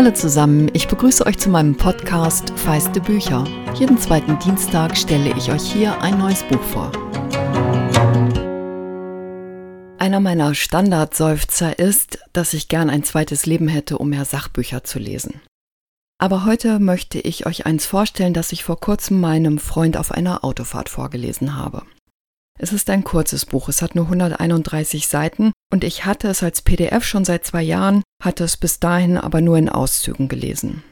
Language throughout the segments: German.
Hallo zusammen, ich begrüße euch zu meinem Podcast Feiste Bücher. Jeden zweiten Dienstag stelle ich euch hier ein neues Buch vor. Einer meiner Standardseufzer ist, dass ich gern ein zweites Leben hätte, um mehr Sachbücher zu lesen. Aber heute möchte ich euch eins vorstellen, das ich vor kurzem meinem Freund auf einer Autofahrt vorgelesen habe. Es ist ein kurzes Buch, es hat nur 131 Seiten und ich hatte es als PDF schon seit zwei Jahren, hatte es bis dahin aber nur in Auszügen gelesen.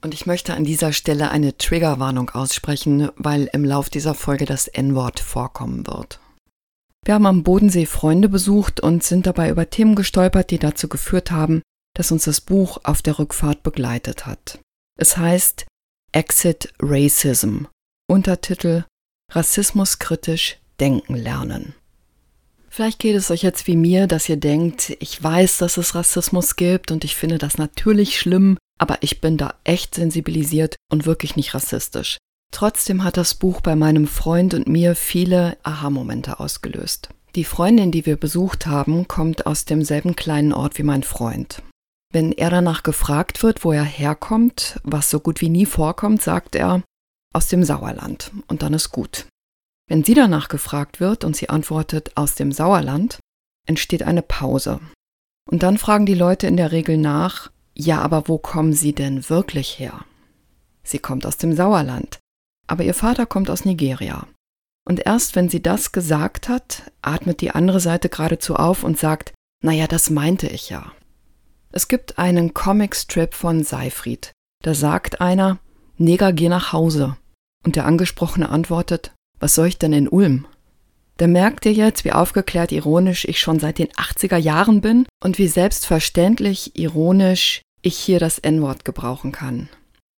Und ich möchte an dieser Stelle eine Triggerwarnung aussprechen, weil im Lauf dieser Folge das N-Wort vorkommen wird. Wir haben am Bodensee Freunde besucht und sind dabei über Themen gestolpert, die dazu geführt haben, dass uns das Buch auf der Rückfahrt begleitet hat. Es heißt Exit Racism, Untertitel Rassismus kritisch denken lernen. Vielleicht geht es euch jetzt wie mir, dass ihr denkt, ich weiß, dass es Rassismus gibt und ich finde das natürlich schlimm, aber ich bin da echt sensibilisiert und wirklich nicht rassistisch. Trotzdem hat das Buch bei meinem Freund und mir viele Aha-Momente ausgelöst. Die Freundin, die wir besucht haben, kommt aus demselben kleinen Ort wie mein Freund. Wenn er danach gefragt wird, wo er herkommt, was so gut wie nie vorkommt, sagt er aus dem Sauerland und dann ist gut. Wenn sie danach gefragt wird und sie antwortet aus dem Sauerland, entsteht eine Pause. Und dann fragen die Leute in der Regel nach, ja, aber wo kommen sie denn wirklich her? Sie kommt aus dem Sauerland, aber ihr Vater kommt aus Nigeria. Und erst wenn sie das gesagt hat, atmet die andere Seite geradezu auf und sagt, naja, das meinte ich ja. Es gibt einen Comicstrip von Seifried. Da sagt einer, Neger, geh nach Hause. Und der Angesprochene antwortet, was soll ich denn in Ulm? Da merkt ihr jetzt, wie aufgeklärt ironisch ich schon seit den 80er Jahren bin und wie selbstverständlich ironisch ich hier das N-Wort gebrauchen kann.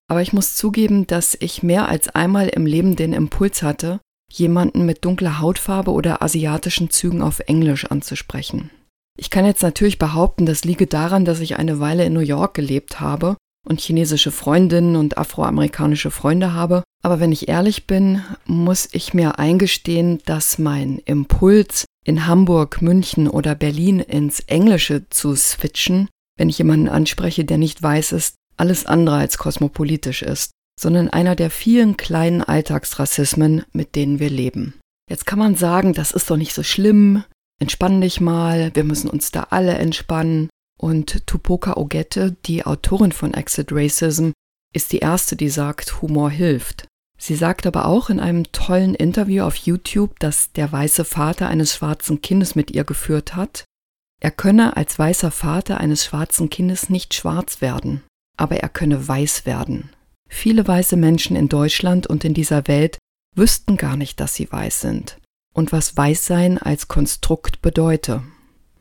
Aber ich muss zugeben, dass ich mehr als einmal im Leben den Impuls hatte, jemanden mit dunkler Hautfarbe oder asiatischen Zügen auf Englisch anzusprechen. Ich kann jetzt natürlich behaupten, das liege daran, dass ich eine Weile in New York gelebt habe und chinesische Freundinnen und afroamerikanische Freunde habe. Aber wenn ich ehrlich bin, muss ich mir eingestehen, dass mein Impuls, in Hamburg, München oder Berlin ins Englische zu switchen, wenn ich jemanden anspreche, der nicht weiß ist, alles andere als kosmopolitisch ist, sondern einer der vielen kleinen Alltagsrassismen, mit denen wir leben. Jetzt kann man sagen, das ist doch nicht so schlimm, entspann dich mal, wir müssen uns da alle entspannen. Und Tupoka Ogette, die Autorin von Exit Racism, ist die erste, die sagt, Humor hilft. Sie sagt aber auch in einem tollen Interview auf YouTube, das der weiße Vater eines schwarzen Kindes mit ihr geführt hat. Er könne als weißer Vater eines schwarzen Kindes nicht schwarz werden, aber er könne weiß werden. Viele weiße Menschen in Deutschland und in dieser Welt wüssten gar nicht, dass sie weiß sind und was Weißsein als Konstrukt bedeute.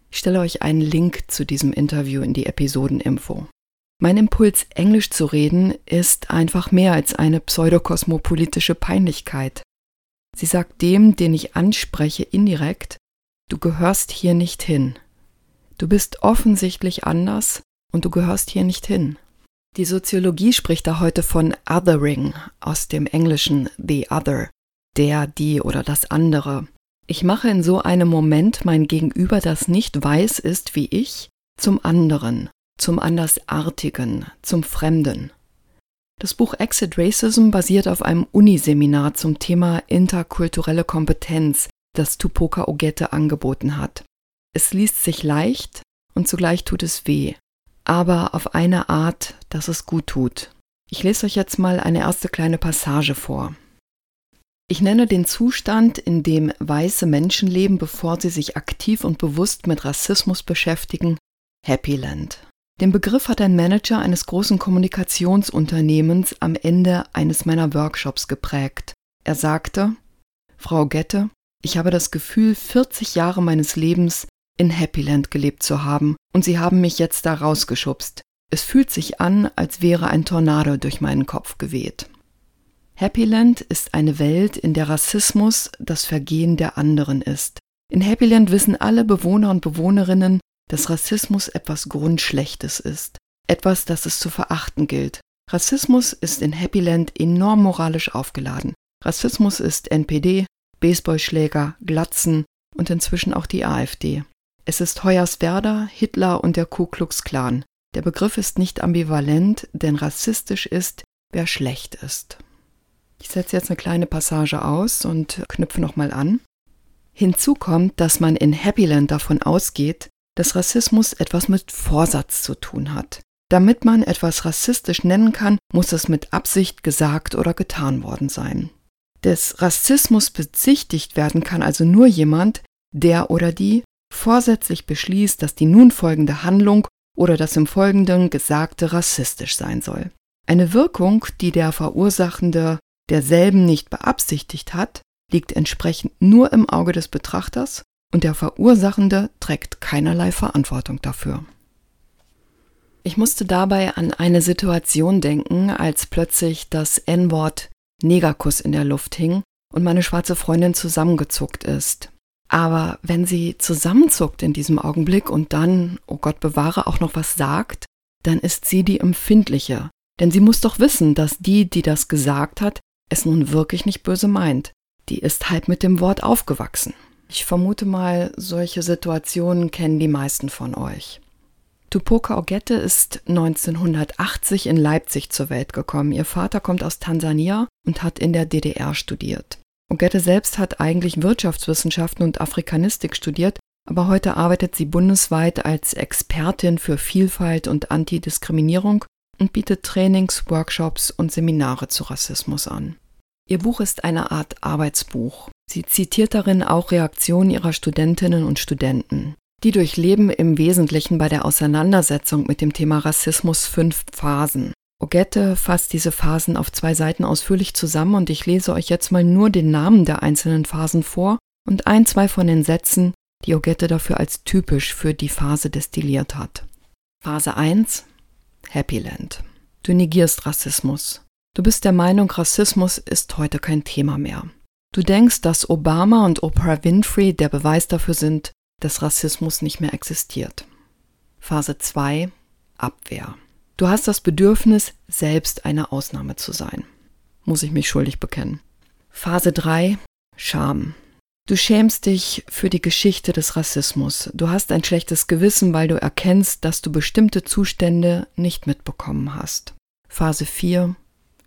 Ich stelle euch einen Link zu diesem Interview in die Episodeninfo. Mein Impuls, Englisch zu reden, ist einfach mehr als eine pseudokosmopolitische Peinlichkeit. Sie sagt dem, den ich anspreche, indirekt, du gehörst hier nicht hin. Du bist offensichtlich anders und du gehörst hier nicht hin. Die Soziologie spricht da heute von Othering aus dem Englischen the other, der, die oder das andere. Ich mache in so einem Moment mein Gegenüber, das nicht weiß ist wie ich, zum anderen, zum Andersartigen, zum Fremden. Das Buch Exit Racism basiert auf einem Uniseminar zum Thema interkulturelle Kompetenz, das Tupoka Ogette angeboten hat. Es liest sich leicht und zugleich tut es weh, aber auf eine Art, dass es gut tut. Ich lese euch jetzt mal eine erste kleine Passage vor. Ich nenne den Zustand, in dem weiße Menschen leben, bevor sie sich aktiv und bewusst mit Rassismus beschäftigen, Happy Land. Den Begriff hat ein Manager eines großen Kommunikationsunternehmens am Ende eines meiner Workshops geprägt. Er sagte, Frau Gette, ich habe das Gefühl, 40 Jahre meines Lebens in Happy Land gelebt zu haben, und Sie haben mich jetzt da rausgeschubst. Es fühlt sich an, als wäre ein Tornado durch meinen Kopf geweht. Happyland ist eine Welt, in der Rassismus das Vergehen der anderen ist. In Happyland wissen alle Bewohner und Bewohnerinnen, dass Rassismus etwas Grundschlechtes ist, etwas, das es zu verachten gilt. Rassismus ist in Happyland enorm moralisch aufgeladen. Rassismus ist NPD, Baseballschläger, Glatzen und inzwischen auch die AfD. Es ist Hoyerswerda, Hitler und der Ku Klux Klan. Der Begriff ist nicht ambivalent, denn rassistisch ist, wer schlecht ist. Ich setze jetzt eine kleine Passage aus und knüpfe nochmal an. Hinzu kommt, dass man in Happyland davon ausgeht, dass Rassismus etwas mit Vorsatz zu tun hat. Damit man etwas rassistisch nennen kann, muss es mit Absicht gesagt oder getan worden sein. Des Rassismus bezichtigt werden kann also nur jemand, der oder die vorsätzlich beschließt, dass die nun folgende Handlung oder das im Folgenden Gesagte rassistisch sein soll. Eine Wirkung, die der Verursachende derselben nicht beabsichtigt hat, liegt entsprechend nur im Auge des Betrachters und der Verursachende trägt keinerlei Verantwortung dafür. Ich musste dabei an eine Situation denken, als plötzlich das N-Wort Negerkuss in der Luft hing und meine schwarze Freundin zusammengezuckt ist. Aber wenn sie zusammenzuckt in diesem Augenblick und dann, oh Gott bewahre, auch noch was sagt, dann ist sie die Empfindliche. Denn sie muss doch wissen, dass die, die das gesagt hat, es nun wirklich nicht böse meint. Die ist halt mit dem Wort aufgewachsen. Ich vermute mal, solche Situationen kennen die meisten von euch. Tupoka Ogette ist 1980 in Leipzig zur Welt gekommen. Ihr Vater kommt aus Tansania und hat in der DDR studiert. Ogette selbst hat eigentlich Wirtschaftswissenschaften und Afrikanistik studiert, aber heute arbeitet sie bundesweit als Expertin für Vielfalt und Antidiskriminierung und bietet Trainings, Workshops und Seminare zu Rassismus an. Ihr Buch ist eine Art Arbeitsbuch. Sie zitiert darin auch Reaktionen ihrer Studentinnen und Studenten. Die durchleben im Wesentlichen bei der Auseinandersetzung mit dem Thema Rassismus fünf Phasen. Ogette fasst diese Phasen auf zwei Seiten ausführlich zusammen und ich lese euch jetzt mal nur den Namen der einzelnen Phasen vor und ein, zwei von den Sätzen, die Ogette dafür als typisch für die Phase destilliert hat. Phase 1 Happyland. Du negierst Rassismus. Du bist der Meinung, Rassismus ist heute kein Thema mehr. Du denkst, dass Obama und Oprah Winfrey der Beweis dafür sind, dass Rassismus nicht mehr existiert. Phase 2 Abwehr. Du hast das Bedürfnis, selbst eine Ausnahme zu sein. Muss ich mich schuldig bekennen. Phase 3 Scham. Du schämst dich für die Geschichte des Rassismus. Du hast ein schlechtes Gewissen, weil du erkennst, dass du bestimmte Zustände nicht mitbekommen hast. Phase 4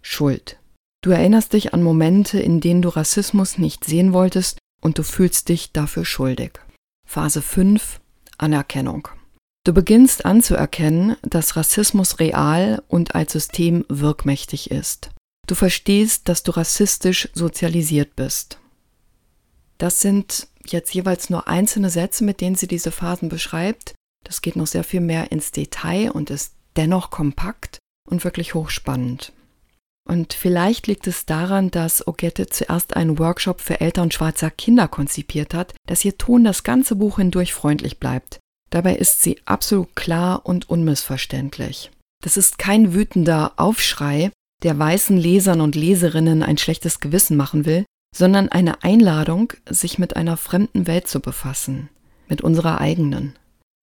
Schuld. Du erinnerst dich an Momente, in denen du Rassismus nicht sehen wolltest und du fühlst dich dafür schuldig. Phase 5 Anerkennung. Du beginnst anzuerkennen, dass Rassismus real und als System wirkmächtig ist. Du verstehst, dass du rassistisch sozialisiert bist. Das sind jetzt jeweils nur einzelne Sätze, mit denen sie diese Phasen beschreibt. Das geht noch sehr viel mehr ins Detail und ist dennoch kompakt und wirklich hochspannend. Und vielleicht liegt es daran, dass Ogette zuerst einen Workshop für Eltern schwarzer Kinder konzipiert hat, dass ihr Ton das ganze Buch hindurch freundlich bleibt. Dabei ist sie absolut klar und unmissverständlich. Das ist kein wütender Aufschrei, der weißen Lesern und Leserinnen ein schlechtes Gewissen machen will, sondern eine Einladung, sich mit einer fremden Welt zu befassen, mit unserer eigenen,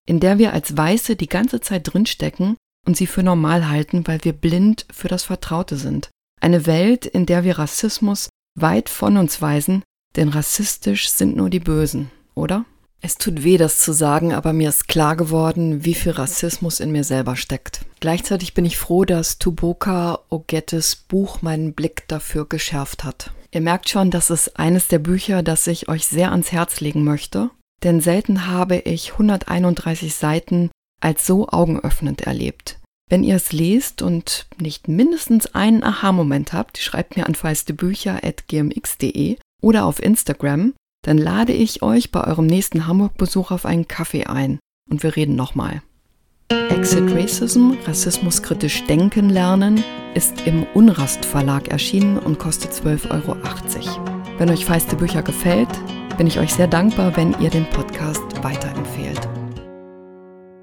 in der wir als Weiße die ganze Zeit drinstecken und sie für normal halten, weil wir blind für das Vertraute sind. Eine Welt, in der wir Rassismus weit von uns weisen, denn rassistisch sind nur die Bösen, oder? Es tut weh, das zu sagen, aber mir ist klar geworden, wie viel Rassismus in mir selber steckt. Gleichzeitig bin ich froh, dass Tuboka Ogettes Buch meinen Blick dafür geschärft hat. Ihr merkt schon, das ist eines der Bücher, das ich euch sehr ans Herz legen möchte, denn selten habe ich 131 Seiten als so augenöffnend erlebt. Wenn ihr es lest und nicht mindestens einen Aha-Moment habt, schreibt mir an feistebücher.gmx.de oder auf Instagram, dann lade ich euch bei eurem nächsten Hamburg-Besuch auf einen Kaffee ein und wir reden nochmal. Exit Racism, rassismuskritisch denken lernen, ist im Unrast Verlag erschienen und kostet 12,80 Euro. Wenn euch feiste Bücher gefällt, bin ich euch sehr dankbar, wenn ihr den Podcast weiterempfehlt.